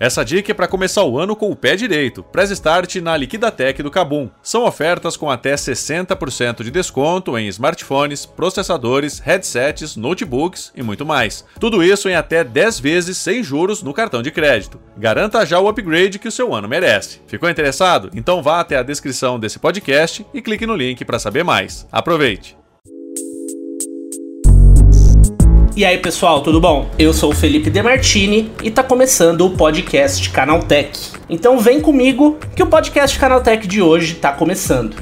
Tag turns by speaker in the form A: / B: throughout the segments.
A: Essa dica é para começar o ano com o pé direito. Press Start na Liquidatec do Cabum. São ofertas com até 60% de desconto em smartphones, processadores, headsets, notebooks e muito mais. Tudo isso em até 10 vezes sem juros no cartão de crédito. Garanta já o upgrade que o seu ano merece. Ficou interessado? Então vá até a descrição desse podcast e clique no link para saber mais. Aproveite!
B: E aí, pessoal, tudo bom? Eu sou o Felipe Demartini e tá começando o podcast Canaltech. Então vem comigo que o podcast Canaltech de hoje tá começando.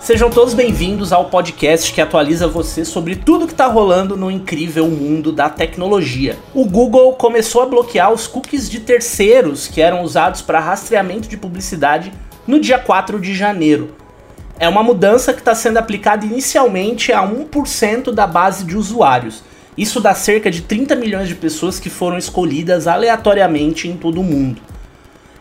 B: Sejam todos bem-vindos ao podcast que atualiza você sobre tudo que está rolando no incrível mundo da tecnologia. O Google começou a bloquear os cookies de terceiros que eram usados para rastreamento de publicidade no dia 4 de janeiro é uma mudança que está sendo aplicada inicialmente a 1% da base de usuários. Isso dá cerca de 30 milhões de pessoas que foram escolhidas aleatoriamente em todo o mundo.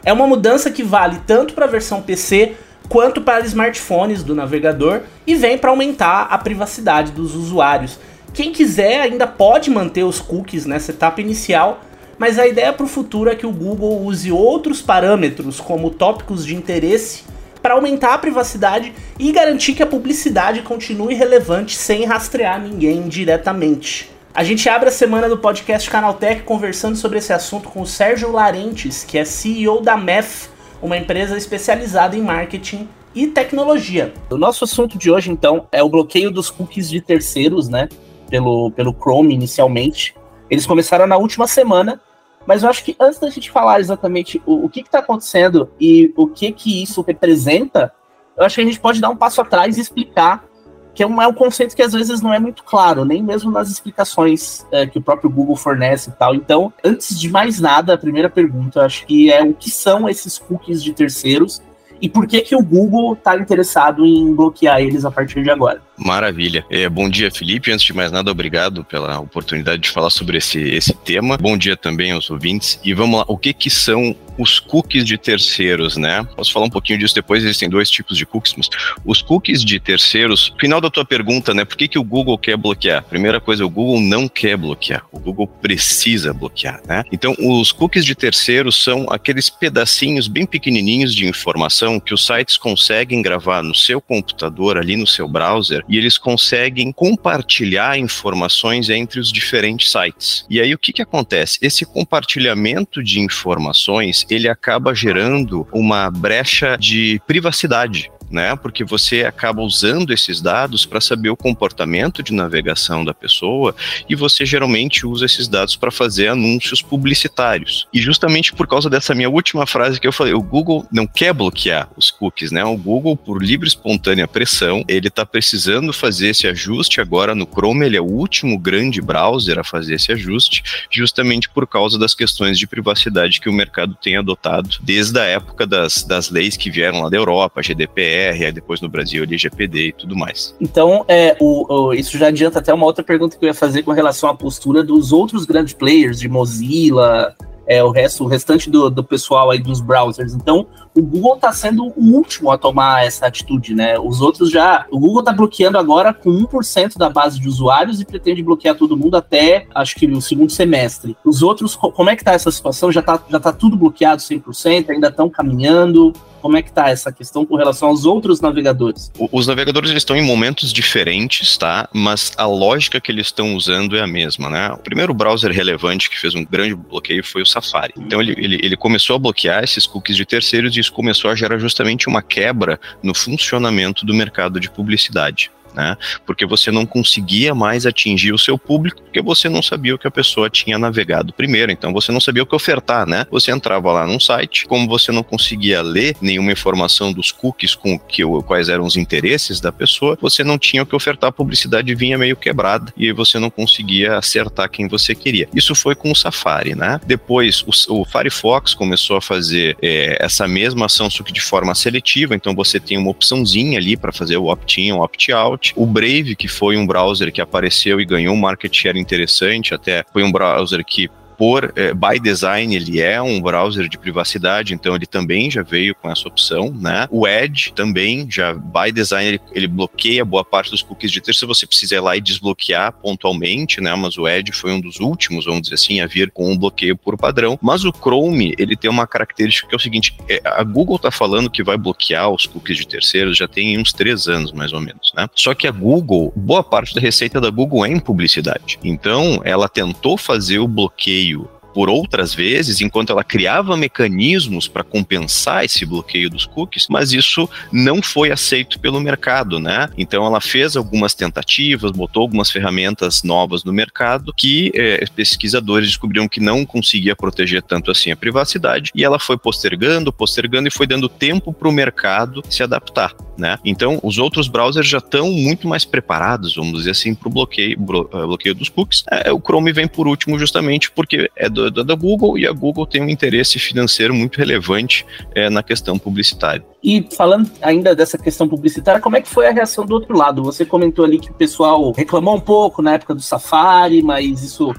B: É uma mudança que vale tanto para a versão PC quanto para smartphones do navegador e vem para aumentar a privacidade dos usuários. Quem quiser ainda pode manter os cookies nessa etapa inicial, mas a ideia para o futuro é que o Google use outros parâmetros, como tópicos de interesse para aumentar a privacidade e garantir que a publicidade continue relevante sem rastrear ninguém diretamente. A gente abre a semana do podcast Canaltech conversando sobre esse assunto com o Sérgio Larentes, que é CEO da MEF, uma empresa especializada em marketing e tecnologia. O nosso assunto de hoje, então, é o bloqueio dos cookies de terceiros, né? Pelo, pelo Chrome inicialmente. Eles começaram na última semana mas eu acho que antes da gente falar exatamente o, o que está acontecendo e o que que isso representa, eu acho que a gente pode dar um passo atrás e explicar que é um, é um conceito que às vezes não é muito claro, nem mesmo nas explicações é, que o próprio Google fornece e tal. Então, antes de mais nada, a primeira pergunta, eu acho que é o que são esses cookies de terceiros e por que que o Google está interessado em bloquear eles a partir de agora.
C: Maravilha. É, bom dia, Felipe. Antes de mais nada, obrigado pela oportunidade de falar sobre esse, esse tema. Bom dia também aos ouvintes. E vamos lá, o que que são os cookies de terceiros, né? Posso falar um pouquinho disso depois, existem dois tipos de cookies, mas os cookies de terceiros, final da tua pergunta, né? Por que, que o Google quer bloquear? Primeira coisa, o Google não quer bloquear, o Google precisa bloquear, né? Então, os cookies de terceiros são aqueles pedacinhos bem pequenininhos de informação que os sites conseguem gravar no seu computador, ali no seu browser, e eles conseguem compartilhar informações entre os diferentes sites. E aí o que, que acontece? Esse compartilhamento de informações ele acaba gerando uma brecha de privacidade né? Porque você acaba usando esses dados para saber o comportamento de navegação da pessoa e você geralmente usa esses dados para fazer anúncios publicitários. E justamente por causa dessa minha última frase que eu falei, o Google não quer bloquear os cookies, né? O Google, por livre e espontânea pressão, ele está precisando fazer esse ajuste agora no Chrome, ele é o último grande browser a fazer esse ajuste, justamente por causa das questões de privacidade que o mercado tem adotado desde a época das, das leis que vieram lá da Europa, GDPR, Aí depois no Brasil LGPD e tudo mais.
B: Então, é, o, o, isso já adianta até uma outra pergunta que eu ia fazer com relação à postura dos outros grandes players, de Mozilla, é, o resto, o restante do, do pessoal aí dos browsers. Então, o Google está sendo o último a tomar essa atitude, né? Os outros já. O Google está bloqueando agora com 1% da base de usuários e pretende bloquear todo mundo até, acho que no segundo semestre. Os outros, como é que tá essa situação? Já está já tá tudo bloqueado 100%? Ainda estão caminhando? Como é que tá essa questão com relação aos outros navegadores?
C: Os navegadores eles estão em momentos diferentes, tá? Mas a lógica que eles estão usando é a mesma, né? O primeiro browser relevante que fez um grande bloqueio foi o Safari. Então ele, ele, ele começou a bloquear esses cookies de terceiros e isso começou a gerar justamente uma quebra no funcionamento do mercado de publicidade né? Porque você não conseguia mais atingir o seu público porque você não sabia o que a pessoa tinha navegado primeiro, então você não sabia o que ofertar, né? Você entrava lá num site, como você não conseguia ler nenhuma informação dos cookies com que, quais eram os interesses da pessoa, você não tinha o que ofertar, a publicidade vinha meio quebrada e você não conseguia acertar quem você queria. Isso foi com o Safari, né? Depois o, o Firefox começou a fazer é, essa mesma ação, só que de forma seletiva, então você tem uma opçãozinha ali para fazer o opt-in, opt-out, o Brave, que foi um browser que apareceu e ganhou um market share interessante, até foi um browser que por é, by design ele é um browser de privacidade, então ele também já veio com essa opção, né? O Edge também já by design ele, ele bloqueia boa parte dos cookies de terceiro você precisa ir lá e desbloquear pontualmente, né? Mas o Edge foi um dos últimos, vamos dizer assim, a vir com um bloqueio por padrão. Mas o Chrome ele tem uma característica que é o seguinte: é, a Google está falando que vai bloquear os cookies de terceiros já tem uns três anos mais ou menos, né? Só que a Google, boa parte da receita da Google é em publicidade. Então ela tentou fazer o bloqueio Rio por outras vezes, enquanto ela criava mecanismos para compensar esse bloqueio dos cookies, mas isso não foi aceito pelo mercado, né? Então ela fez algumas tentativas, botou algumas ferramentas novas no mercado que é, pesquisadores descobriram que não conseguia proteger tanto assim a privacidade e ela foi postergando, postergando e foi dando tempo para o mercado se adaptar, né? Então os outros browsers já estão muito mais preparados, vamos dizer assim, para o bloqueio, eh, bloqueio dos cookies. É, o Chrome vem por último justamente porque é do da, da, Google e a Google tem um interesse financeiro muito relevante é, na questão publicitária.
B: E falando ainda dessa questão publicitária, como é que foi a reação do outro lado? Você comentou ali que o pessoal reclamou um pouco na época do Safari, mas isso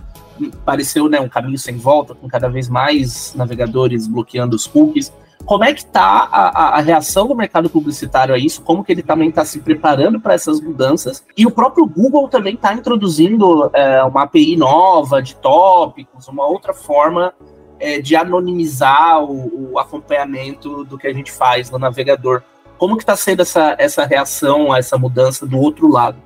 B: pareceu né, um caminho sem volta, com cada vez mais navegadores bloqueando os cookies. Como é que está a, a, reação do mercado publicitário a isso? Como que ele também está se preparando para essas mudanças? E o próprio Google também está introduzindo é, uma API nova de tópicos, uma outra forma é, de anonimizar o, o, acompanhamento do que a gente faz no navegador. Como que está sendo essa, essa reação a essa mudança do outro lado?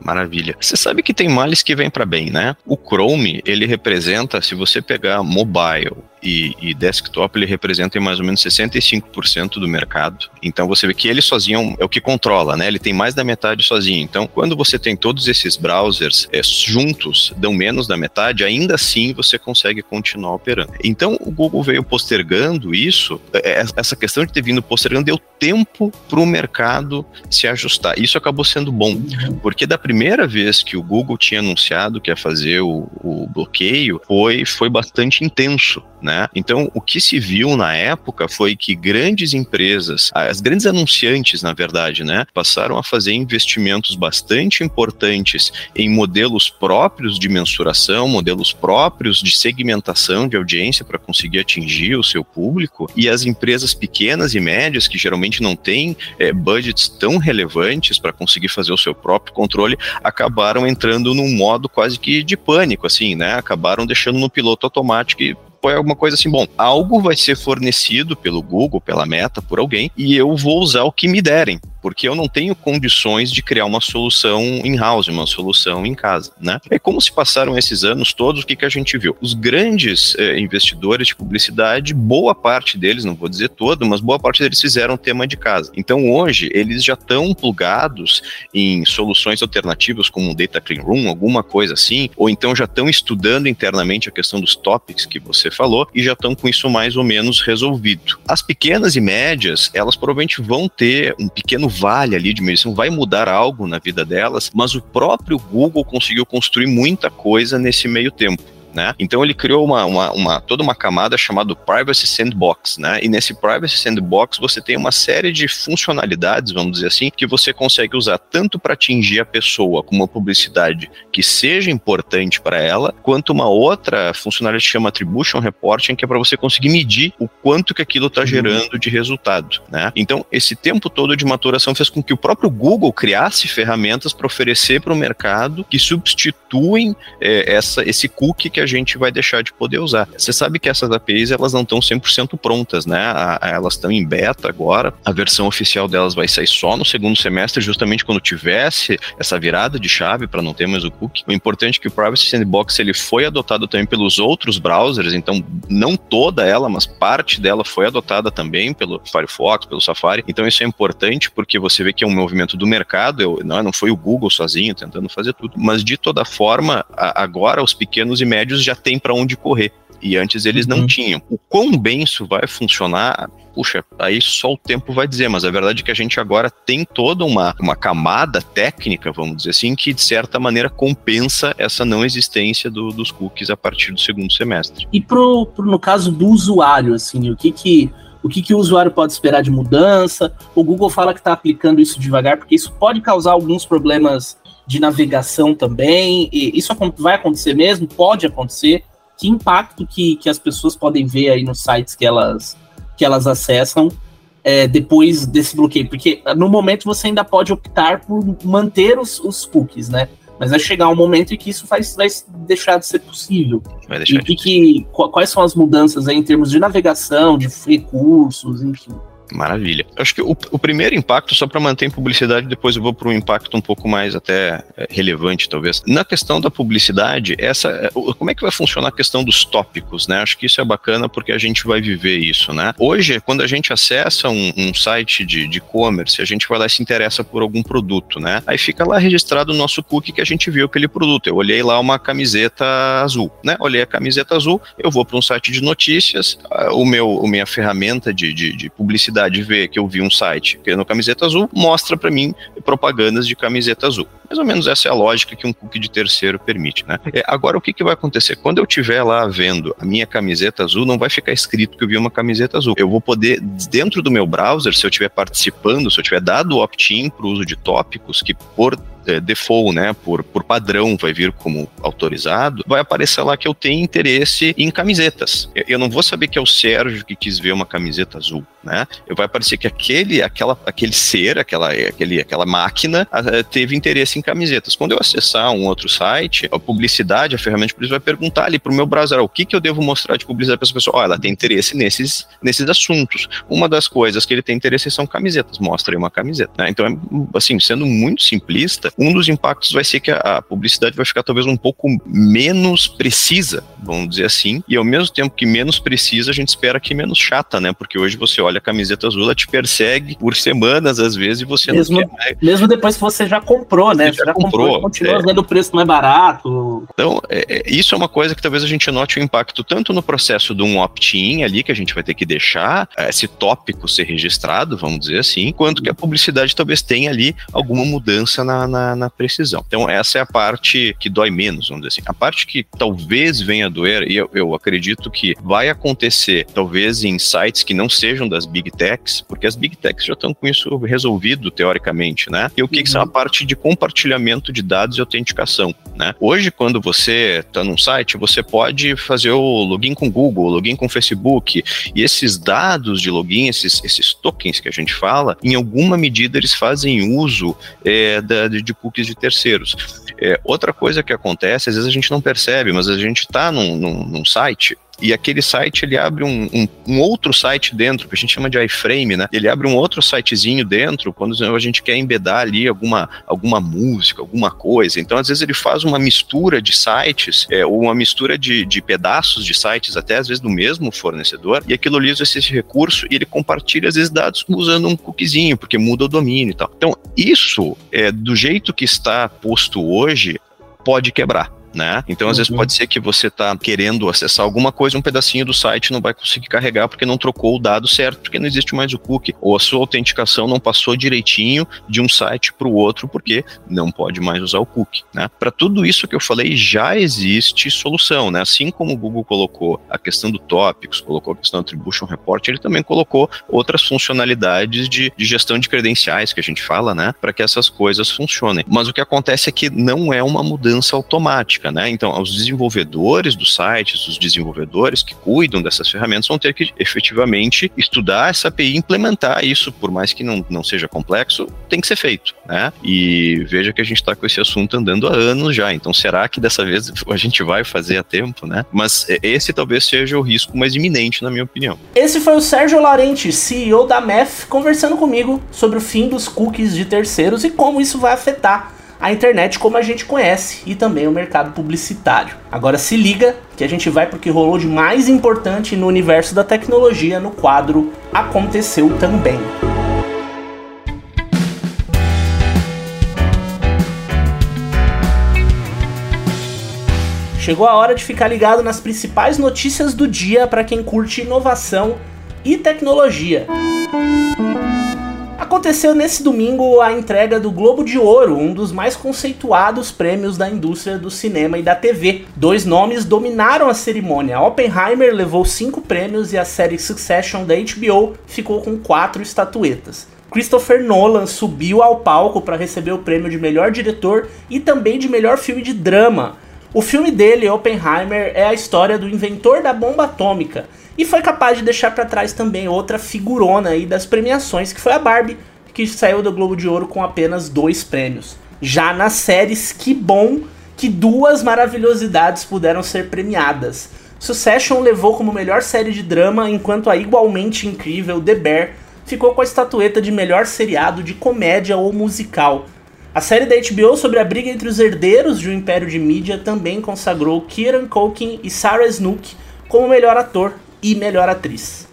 C: Maravilha. Você sabe que tem males que vêm para bem, né? O Chrome, ele representa, se você pegar mobile e, e, desktop ele representa mais ou menos 65% do mercado. Então você vê que ele sozinho é o que controla, né? Ele tem mais da metade sozinho. Então, quando você tem todos esses browsers é, juntos, dão menos da metade, ainda assim você consegue continuar operando. Então, o Google veio postergando isso, é, é, essa questão de ter vindo postergando deu tempo para o mercado se ajustar. Isso acabou sendo bom, porque da primeira vez que o Google tinha anunciado que ia fazer o, o bloqueio, foi, foi bastante intenso, né? Né? Então, o que se viu na época foi que grandes empresas, as grandes anunciantes, na verdade, né, passaram a fazer investimentos bastante importantes em modelos próprios de mensuração, modelos próprios de segmentação de audiência para conseguir atingir o seu público, e as empresas pequenas e médias, que geralmente não têm é, budgets tão relevantes para conseguir fazer o seu próprio controle, acabaram entrando num modo quase que de pânico, assim, né? Acabaram deixando no piloto automático e foi alguma coisa assim, bom, algo vai ser fornecido pelo Google, pela Meta, por alguém, e eu vou usar o que me derem porque eu não tenho condições de criar uma solução in-house, uma solução em casa, né? É como se passaram esses anos todos, o que, que a gente viu? Os grandes eh, investidores de publicidade, boa parte deles, não vou dizer todo, mas boa parte deles fizeram tema de casa. Então hoje eles já estão plugados em soluções alternativas como um Data Clean Room, alguma coisa assim, ou então já estão estudando internamente a questão dos topics que você falou e já estão com isso mais ou menos resolvido. As pequenas e médias, elas provavelmente vão ter um pequeno vale ali de medição, vai mudar algo na vida delas, mas o próprio Google conseguiu construir muita coisa nesse meio tempo né? Então ele criou uma, uma, uma, toda uma camada chamada Privacy Sandbox, né? E nesse Privacy Sandbox você tem uma série de funcionalidades, vamos dizer assim, que você consegue usar tanto para atingir a pessoa com uma publicidade que seja importante para ela, quanto uma outra funcionalidade que chama Attribution Reporting, que é para você conseguir medir o quanto que aquilo está uhum. gerando de resultado, né? Então esse tempo todo de maturação fez com que o próprio Google criasse ferramentas para oferecer para o mercado que substituem é, essa, esse cookie que que a gente vai deixar de poder usar. Você sabe que essas APIs elas não estão 100% prontas, né? A, a, elas estão em beta agora. A versão oficial delas vai sair só no segundo semestre, justamente quando tivesse essa virada de chave para não ter mais o cookie. O importante é que o Privacy Sandbox ele foi adotado também pelos outros browsers, então não toda ela, mas parte dela foi adotada também pelo Firefox, pelo Safari. Então isso é importante porque você vê que é um movimento do mercado, eu, não, não foi o Google sozinho tentando fazer tudo, mas de toda forma, a, agora os pequenos e médios prédios já tem para onde correr. E antes eles uhum. não tinham. O quão bem isso vai funcionar, puxa, aí só o tempo vai dizer, mas a verdade é que a gente agora tem toda uma, uma camada técnica, vamos dizer assim, que de certa maneira compensa essa não existência do, dos cookies a partir do segundo semestre.
B: E pro, pro, no caso do usuário, assim, o que que o que, que o usuário pode esperar de mudança? O Google fala que está aplicando isso devagar, porque isso pode causar alguns problemas de navegação também. E isso vai acontecer mesmo? Pode acontecer? que impacto que, que as pessoas podem ver aí nos sites que elas, que elas acessam é, depois desse bloqueio? Porque no momento você ainda pode optar por manter os, os cookies, né? Mas vai chegar um momento em que isso vai, vai deixar de ser possível. Vai deixar e de... que, quais são as mudanças aí em termos de navegação, de recursos, enfim?
C: Maravilha. Acho que o, o primeiro impacto, só para manter em publicidade, depois eu vou para um impacto um pouco mais até é, relevante, talvez. Na questão da publicidade, essa, é, como é que vai funcionar a questão dos tópicos, né? Acho que isso é bacana porque a gente vai viver isso, né? Hoje, quando a gente acessa um, um site de e-commerce, a gente vai lá e se interessa por algum produto, né? Aí fica lá registrado o nosso cookie que a gente viu aquele produto. Eu olhei lá uma camiseta azul, né? Olhei a camiseta azul, eu vou para um site de notícias, o meu, a minha ferramenta de, de, de publicidade de ver que eu vi um site querendo camiseta azul, mostra para mim propagandas de camiseta azul. Mais ou menos essa é a lógica que um cookie de terceiro permite, né? É, agora, o que, que vai acontecer? Quando eu estiver lá vendo a minha camiseta azul, não vai ficar escrito que eu vi uma camiseta azul. Eu vou poder, dentro do meu browser, se eu estiver participando, se eu tiver dado o opt-in para o uso de tópicos, que por é, default, né, por, por padrão vai vir como autorizado, vai aparecer lá que eu tenho interesse em camisetas. Eu, eu não vou saber que é o Sérgio que quis ver uma camiseta azul, né? Eu vai aparecer que aquele, aquela, aquele ser, aquela, aquele, aquela máquina teve interesse em camisetas. Quando eu acessar um outro site, a publicidade, a ferramenta de publicidade vai perguntar ali para o meu browser o que, que eu devo mostrar de publicidade para essa pessoa. Oh, ela tem interesse nesses, nesses assuntos. Uma das coisas que ele tem interesse são camisetas. Mostra aí uma camiseta. Né? Então, é, assim, sendo muito simplista, um dos impactos vai ser que a, publicidade vai ficar talvez um pouco menos precisa, vamos dizer assim, e ao mesmo tempo que menos precisa, a gente espera que menos chata, né? Porque hoje você olha a camiseta azul, ela te persegue por semanas às vezes e você
B: mesmo,
C: não
B: quer. Mesmo depois que você já comprou, né? Você já, comprou, comprou continua é. vendo o preço mais barato.
C: Então, é, é, isso é uma coisa que talvez a gente note o impacto tanto no processo de um opt-in ali, que a gente vai ter que deixar é, esse tópico ser registrado, vamos dizer assim, quanto que a publicidade talvez tenha ali alguma mudança na, na na, precisão. Então, essa é a parte que dói menos, vamos dizer assim. A parte que talvez venha a doer, e eu, eu acredito que vai acontecer, talvez em sites que não sejam das big techs, porque as big techs já estão com isso resolvido, teoricamente, né? E o que, uhum. que são a parte de compartilhamento de dados e autenticação, né? Hoje, quando você está num site, você pode fazer o login com Google, login com Facebook, e esses dados de login, esses, esses tokens que a gente fala, em alguma medida eles fazem uso é, da, de cookies de terceiros. É, outra coisa que acontece, às vezes a gente não percebe, mas a gente está num, num, num site e aquele site ele abre um, um, um, outro site dentro, que a gente chama de iframe, né? Ele abre um outro sitezinho dentro quando a gente quer embedar ali alguma, alguma música, alguma coisa. Então, às vezes, ele faz uma mistura de sites, é, ou uma mistura de, de pedaços de sites, até às vezes do mesmo fornecedor, e aquilo ali usa esse recurso e ele compartilha, às vezes, dados usando um cookiezinho, porque muda o domínio e tal. Então, isso, é, do jeito que está posto hoje, pode quebrar né? Então, às uhum. vezes, pode ser que você está querendo acessar alguma coisa, um pedacinho do site não vai conseguir carregar porque não trocou o dado certo, porque não existe mais o cookie, ou a sua autenticação não passou direitinho de um site para o outro porque não pode mais usar o cookie, né? Para tudo isso que eu falei, já existe solução, né? Assim como o Google colocou a questão do tópicos, colocou a questão do Attribution Report, ele também colocou outras funcionalidades de, de gestão de credenciais que a gente fala, né? Para que essas coisas funcionem. Mas o que acontece é que não é uma mudança automática né? Então, os desenvolvedores dos sites, os desenvolvedores que cuidam dessas ferramentas vão ter que efetivamente estudar essa API implementar isso, por mais que não, não seja complexo, tem que ser feito, né? E veja que a gente está com esse assunto andando há anos já, então será que dessa vez a gente vai fazer a tempo, né? Mas esse talvez seja o risco mais iminente, na minha opinião.
B: Esse foi o Sérgio Larente, CEO da MEF, conversando comigo sobre o fim dos cookies de terceiros e como isso vai afetar a internet como a gente conhece e também o mercado publicitário. Agora se liga que a gente vai porque rolou de mais importante no universo da tecnologia no quadro Aconteceu Também. Chegou a hora de ficar ligado nas principais notícias do dia para quem curte inovação e tecnologia. Aconteceu nesse domingo a entrega do Globo de Ouro, um dos mais conceituados prêmios da indústria do cinema e da TV. Dois nomes dominaram a cerimônia. Oppenheimer levou cinco prêmios e a série Succession da HBO ficou com quatro estatuetas. Christopher Nolan subiu ao palco para receber o prêmio de melhor diretor e também de melhor filme de drama. O filme dele, Oppenheimer, é a história do inventor da bomba atômica e foi capaz de deixar para trás também outra figurona aí das premiações, que foi a Barbie, que saiu do Globo de Ouro com apenas dois prêmios. Já nas séries, que bom que duas maravilhosidades puderam ser premiadas. Succession levou como melhor série de drama, enquanto a igualmente incrível The Bear ficou com a estatueta de melhor seriado de comédia ou musical. A série da HBO sobre a briga entre os herdeiros de um império de mídia também consagrou Kieran Culkin e Sarah Snook como melhor ator e melhor atriz.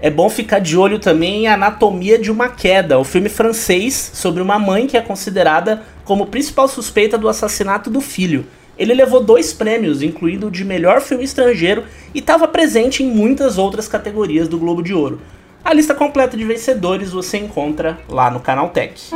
B: É bom ficar de olho também em Anatomia de uma Queda, o filme francês sobre uma mãe que é considerada como principal suspeita do assassinato do filho. Ele levou dois prêmios, incluindo o de melhor filme estrangeiro, e estava presente em muitas outras categorias do Globo de Ouro. A lista completa de vencedores você encontra lá no Canal Tech.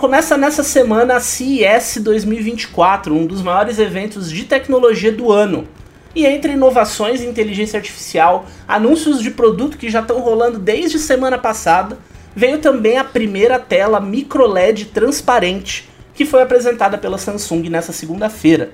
B: Começa nessa semana a CES 2024, um dos maiores eventos de tecnologia do ano. E entre inovações inteligência artificial, anúncios de produto que já estão rolando desde semana passada, veio também a primeira tela microLED transparente, que foi apresentada pela Samsung nessa segunda-feira.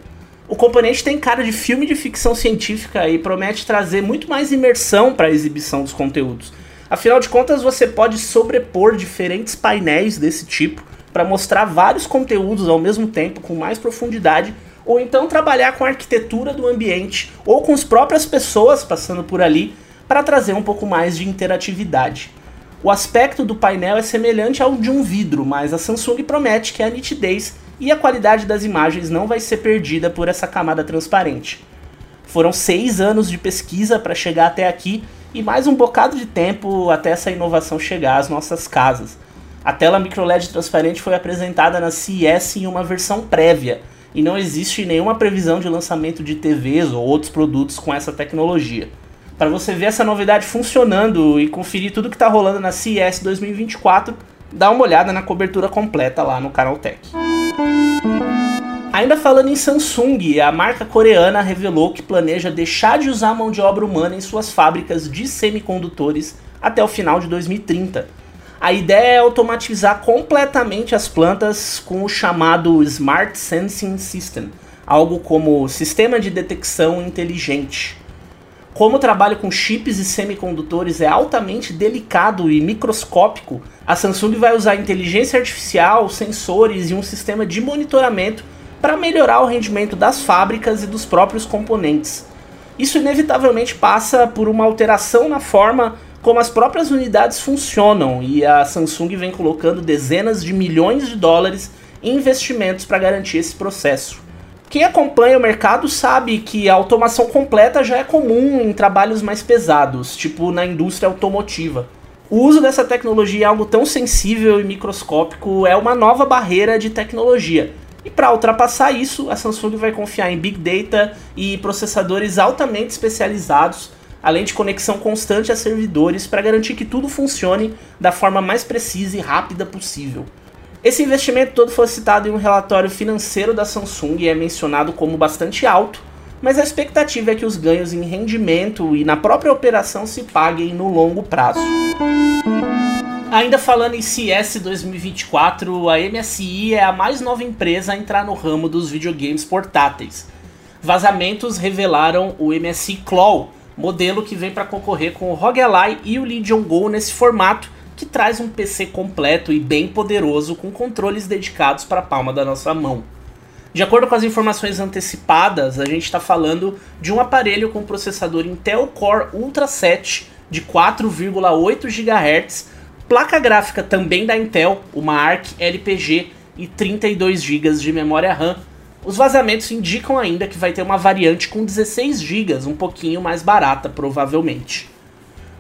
B: O componente tem cara de filme de ficção científica e promete trazer muito mais imersão para a exibição dos conteúdos. Afinal de contas, você pode sobrepor diferentes painéis desse tipo para mostrar vários conteúdos ao mesmo tempo com mais profundidade ou então trabalhar com a arquitetura do ambiente ou com as próprias pessoas passando por ali para trazer um pouco mais de interatividade. O aspecto do painel é semelhante ao de um vidro, mas a Samsung promete que a nitidez e a qualidade das imagens não vai ser perdida por essa camada transparente. Foram seis anos de pesquisa para chegar até aqui e mais um bocado de tempo até essa inovação chegar às nossas casas. A tela microLED transparente foi apresentada na CES em uma versão prévia, e não existe nenhuma previsão de lançamento de TVs ou outros produtos com essa tecnologia. Para você ver essa novidade funcionando e conferir tudo que está rolando na CES 2024, dá uma olhada na cobertura completa lá no Canal Tech. Ainda falando em Samsung, a marca coreana revelou que planeja deixar de usar mão de obra humana em suas fábricas de semicondutores até o final de 2030 a ideia é automatizar completamente as plantas com o chamado Smart Sensing System, algo como sistema de detecção inteligente. Como o trabalho com chips e semicondutores é altamente delicado e microscópico, a Samsung vai usar inteligência artificial, sensores e um sistema de monitoramento para melhorar o rendimento das fábricas e dos próprios componentes. Isso inevitavelmente passa por uma alteração na forma como as próprias unidades funcionam e a Samsung vem colocando dezenas de milhões de dólares em investimentos para garantir esse processo. Quem acompanha o mercado sabe que a automação completa já é comum em trabalhos mais pesados, tipo na indústria automotiva. O uso dessa tecnologia em algo tão sensível e microscópico é uma nova barreira de tecnologia. E para ultrapassar isso, a Samsung vai confiar em Big Data e processadores altamente especializados além de conexão constante a servidores para garantir que tudo funcione da forma mais precisa e rápida possível. Esse investimento todo foi citado em um relatório financeiro da Samsung e é mencionado como bastante alto, mas a expectativa é que os ganhos em rendimento e na própria operação se paguem no longo prazo. Ainda falando em CS 2024, a MSI é a mais nova empresa a entrar no ramo dos videogames portáteis. Vazamentos revelaram o MSI Claw, modelo que vem para concorrer com o ROG Ally e o Legion Go nesse formato, que traz um PC completo e bem poderoso com controles dedicados para a palma da nossa mão. De acordo com as informações antecipadas, a gente está falando de um aparelho com processador Intel Core Ultra 7 de 4,8 GHz, placa gráfica também da Intel, uma ARC LPG e 32 GB de memória RAM os vazamentos indicam ainda que vai ter uma variante com 16 GB, um pouquinho mais barata, provavelmente.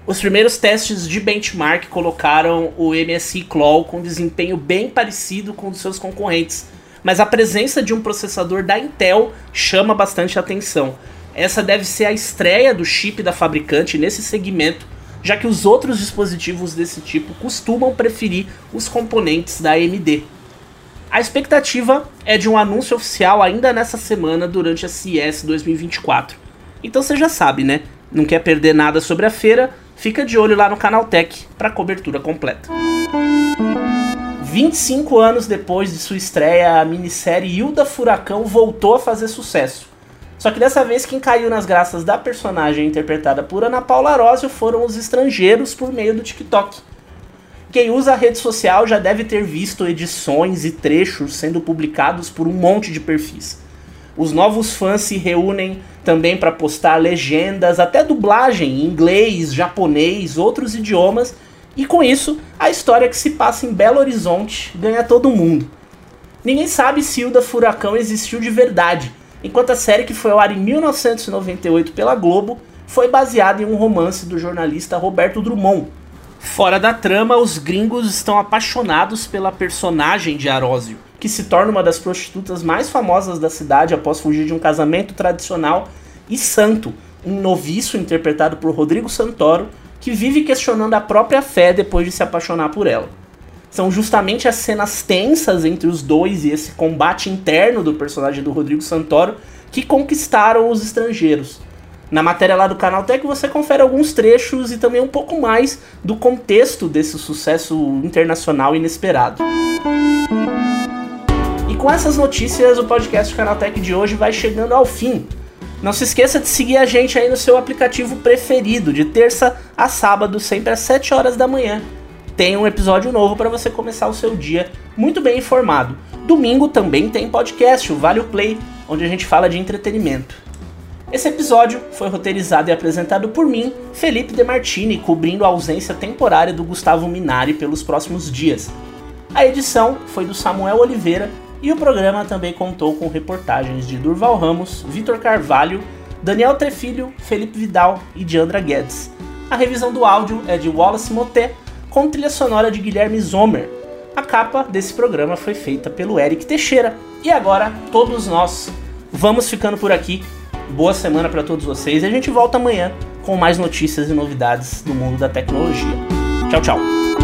B: Os primeiros testes de benchmark colocaram o MSI Claw com desempenho bem parecido com os seus concorrentes, mas a presença de um processador da Intel chama bastante atenção. Essa deve ser a estreia do chip da fabricante nesse segmento, já que os outros dispositivos desse tipo costumam preferir os componentes da AMD. A expectativa é de um anúncio oficial ainda nessa semana durante a CES 2024. Então você já sabe, né? Não quer perder nada sobre a feira? Fica de olho lá no canal Tech para cobertura completa. 25 anos depois de sua estreia, a minissérie Hilda Furacão voltou a fazer sucesso. Só que dessa vez quem caiu nas graças da personagem interpretada por Ana Paula Arósio foram os estrangeiros por meio do TikTok. Quem usa a rede social já deve ter visto edições e trechos sendo publicados por um monte de perfis. Os novos fãs se reúnem também para postar legendas, até dublagem em inglês, japonês, outros idiomas, e com isso, a história que se passa em Belo Horizonte ganha todo mundo. Ninguém sabe se Hilda Furacão existiu de verdade, enquanto a série que foi ao ar em 1998 pela Globo foi baseada em um romance do jornalista Roberto Drummond. Fora da trama, os gringos estão apaixonados pela personagem de Arósio, que se torna uma das prostitutas mais famosas da cidade após fugir de um casamento tradicional, e Santo, um noviço interpretado por Rodrigo Santoro, que vive questionando a própria fé depois de se apaixonar por ela. São justamente as cenas tensas entre os dois e esse combate interno do personagem do Rodrigo Santoro que conquistaram os estrangeiros. Na matéria lá do canal Tech você confere alguns trechos e também um pouco mais do contexto desse sucesso internacional inesperado. E com essas notícias, o podcast Canaltech de hoje vai chegando ao fim. Não se esqueça de seguir a gente aí no seu aplicativo preferido, de terça a sábado, sempre às 7 horas da manhã. Tem um episódio novo para você começar o seu dia muito bem informado. Domingo também tem podcast, o Vale Play, onde a gente fala de entretenimento. Esse episódio foi roteirizado e apresentado por mim, Felipe De Martini, cobrindo a ausência temporária do Gustavo Minari pelos próximos dias. A edição foi do Samuel Oliveira e o programa também contou com reportagens de Durval Ramos, Vitor Carvalho, Daniel Trefilho, Felipe Vidal e Diandra Guedes. A revisão do áudio é de Wallace Moté, com trilha sonora de Guilherme Zomer. A capa desse programa foi feita pelo Eric Teixeira. E agora, todos nós vamos ficando por aqui. Boa semana para todos vocês e a gente volta amanhã com mais notícias e novidades do mundo da tecnologia. Tchau, tchau.